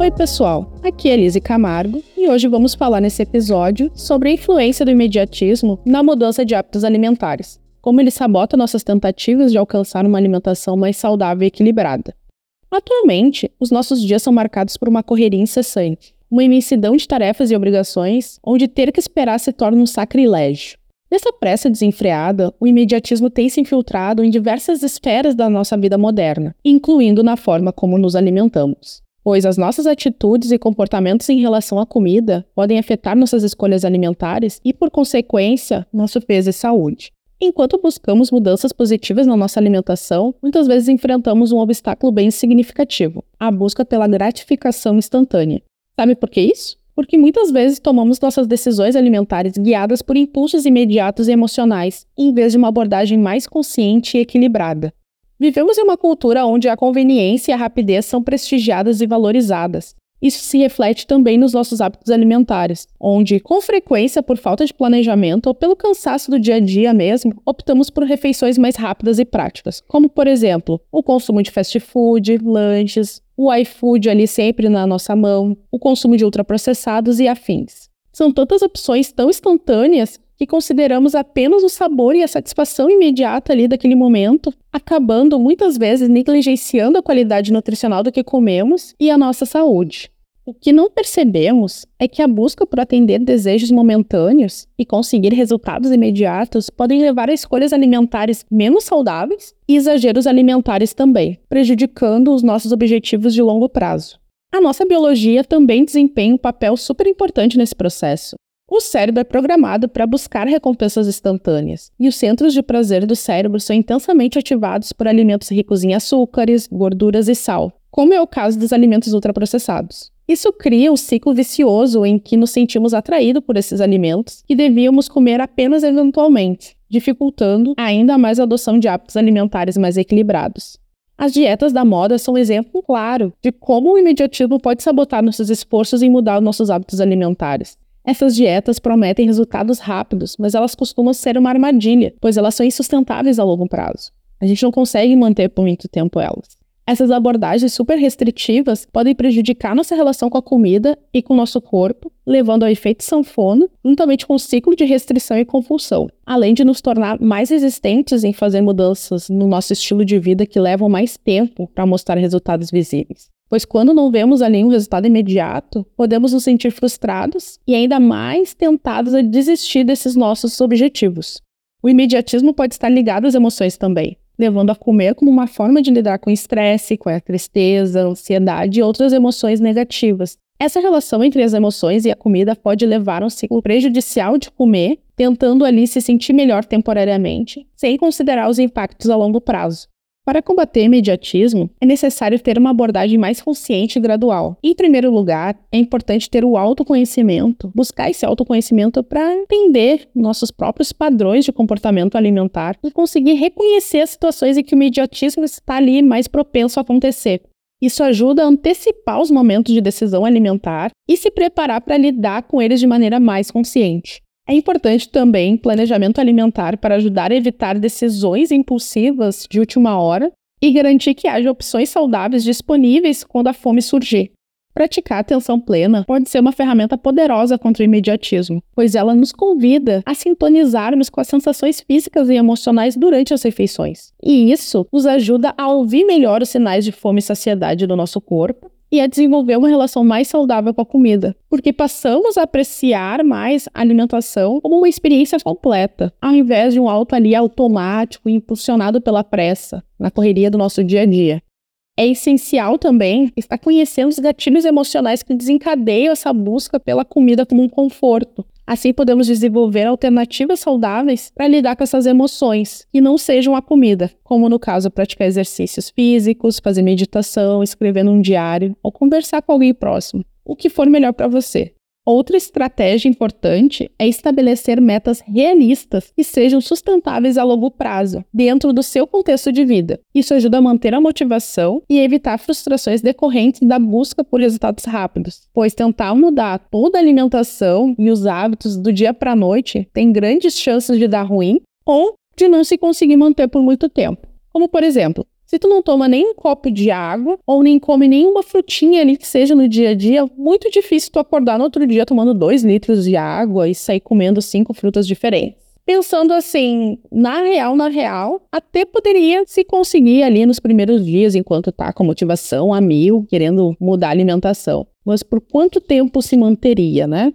Oi, pessoal. Aqui é Lise Camargo e hoje vamos falar nesse episódio sobre a influência do imediatismo na mudança de hábitos alimentares, como ele sabota nossas tentativas de alcançar uma alimentação mais saudável e equilibrada. Atualmente, os nossos dias são marcados por uma correria incessante, uma imensidão de tarefas e obrigações, onde ter que esperar se torna um sacrilégio. Nessa pressa desenfreada, o imediatismo tem se infiltrado em diversas esferas da nossa vida moderna, incluindo na forma como nos alimentamos. Pois as nossas atitudes e comportamentos em relação à comida podem afetar nossas escolhas alimentares e, por consequência, nosso peso e saúde. Enquanto buscamos mudanças positivas na nossa alimentação, muitas vezes enfrentamos um obstáculo bem significativo: a busca pela gratificação instantânea. Sabe por que isso? porque muitas vezes tomamos nossas decisões alimentares guiadas por impulsos imediatos e emocionais, em vez de uma abordagem mais consciente e equilibrada. Vivemos em uma cultura onde a conveniência e a rapidez são prestigiadas e valorizadas, isso se reflete também nos nossos hábitos alimentares, onde, com frequência, por falta de planejamento ou pelo cansaço do dia a dia mesmo, optamos por refeições mais rápidas e práticas, como, por exemplo, o consumo de fast food, lanches, o iFood ali sempre na nossa mão, o consumo de ultraprocessados e afins. São tantas opções tão instantâneas que consideramos apenas o sabor e a satisfação imediata ali daquele momento, acabando muitas vezes negligenciando a qualidade nutricional do que comemos e a nossa saúde. O que não percebemos é que a busca por atender desejos momentâneos e conseguir resultados imediatos podem levar a escolhas alimentares menos saudáveis e exageros alimentares também, prejudicando os nossos objetivos de longo prazo. A nossa biologia também desempenha um papel super importante nesse processo. O cérebro é programado para buscar recompensas instantâneas, e os centros de prazer do cérebro são intensamente ativados por alimentos ricos em açúcares, gorduras e sal, como é o caso dos alimentos ultraprocessados. Isso cria um ciclo vicioso em que nos sentimos atraídos por esses alimentos que devíamos comer apenas eventualmente, dificultando ainda mais a adoção de hábitos alimentares mais equilibrados. As dietas da moda são um exemplo claro de como o imediatismo pode sabotar nossos esforços em mudar nossos hábitos alimentares. Essas dietas prometem resultados rápidos, mas elas costumam ser uma armadilha, pois elas são insustentáveis a longo prazo. A gente não consegue manter por muito tempo elas. Essas abordagens super restritivas podem prejudicar nossa relação com a comida e com o nosso corpo, levando ao efeito sanfona, juntamente com o ciclo de restrição e compulsão, além de nos tornar mais resistentes em fazer mudanças no nosso estilo de vida que levam mais tempo para mostrar resultados visíveis pois quando não vemos ali um resultado imediato, podemos nos sentir frustrados e ainda mais tentados a desistir desses nossos objetivos. O imediatismo pode estar ligado às emoções também, levando a comer como uma forma de lidar com o estresse, com a tristeza, ansiedade e outras emoções negativas. Essa relação entre as emoções e a comida pode levar a um ciclo prejudicial de comer, tentando ali se sentir melhor temporariamente, sem considerar os impactos a longo prazo. Para combater imediatismo, é necessário ter uma abordagem mais consciente e gradual. Em primeiro lugar, é importante ter o autoconhecimento, buscar esse autoconhecimento para entender nossos próprios padrões de comportamento alimentar e conseguir reconhecer as situações em que o imediatismo está ali mais propenso a acontecer. Isso ajuda a antecipar os momentos de decisão alimentar e se preparar para lidar com eles de maneira mais consciente. É importante também planejamento alimentar para ajudar a evitar decisões impulsivas de última hora e garantir que haja opções saudáveis disponíveis quando a fome surgir. Praticar atenção plena pode ser uma ferramenta poderosa contra o imediatismo, pois ela nos convida a sintonizarmos com as sensações físicas e emocionais durante as refeições. E isso nos ajuda a ouvir melhor os sinais de fome e saciedade do nosso corpo e a desenvolver uma relação mais saudável com a comida, porque passamos a apreciar mais a alimentação como uma experiência completa, ao invés de um alto ali automático impulsionado pela pressa, na correria do nosso dia a dia. É essencial também estar conhecendo os gatilhos emocionais que desencadeiam essa busca pela comida como um conforto, Assim, podemos desenvolver alternativas saudáveis para lidar com essas emoções, que não sejam a comida, como no caso praticar exercícios físicos, fazer meditação, escrever num diário ou conversar com alguém próximo. o que for melhor para você. Outra estratégia importante é estabelecer metas realistas que sejam sustentáveis a longo prazo, dentro do seu contexto de vida. Isso ajuda a manter a motivação e evitar frustrações decorrentes da busca por resultados rápidos, pois tentar mudar toda a alimentação e os hábitos do dia para a noite tem grandes chances de dar ruim ou de não se conseguir manter por muito tempo. Como, por exemplo, se tu não toma nem um copo de água ou nem come nenhuma frutinha ali que seja no dia a dia, muito difícil tu acordar no outro dia tomando dois litros de água e sair comendo cinco frutas diferentes. Pensando assim, na real, na real, até poderia se conseguir ali nos primeiros dias, enquanto tá com motivação a mil, querendo mudar a alimentação. Mas por quanto tempo se manteria, né?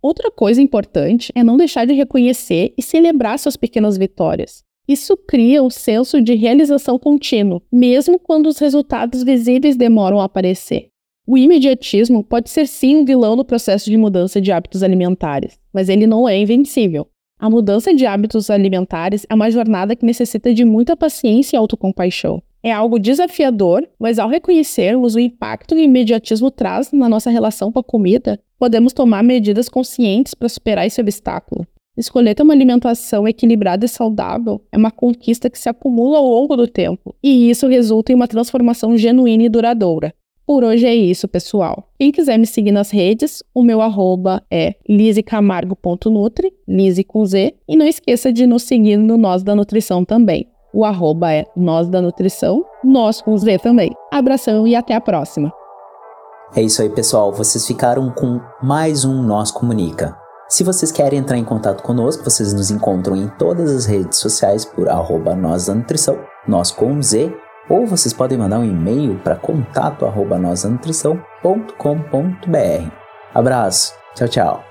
Outra coisa importante é não deixar de reconhecer e celebrar suas pequenas vitórias. Isso cria um senso de realização contínuo, mesmo quando os resultados visíveis demoram a aparecer. O imediatismo pode ser sim um vilão no processo de mudança de hábitos alimentares, mas ele não é invencível. A mudança de hábitos alimentares é uma jornada que necessita de muita paciência e autocompaixão. É algo desafiador, mas ao reconhecermos o impacto que o imediatismo traz na nossa relação com a comida, podemos tomar medidas conscientes para superar esse obstáculo. Escolher ter uma alimentação equilibrada e saudável é uma conquista que se acumula ao longo do tempo, e isso resulta em uma transformação genuína e duradoura. Por hoje é isso, pessoal. Quem quiser me seguir nas redes, o meu arroba é lisecamargo.nutri, lise com Z, e não esqueça de nos seguir no Nós da Nutrição também. O arroba é Nós da Nutrição, nós com Z também. Abração e até a próxima. É isso aí, pessoal. Vocês ficaram com mais um Nós Comunica. Se vocês querem entrar em contato conosco, vocês nos encontram em todas as redes sociais por arroba nós da nutrição, nós com Z, ou vocês podem mandar um e-mail para contato arroba nós da nutrição.com.br. Abraço, tchau, tchau.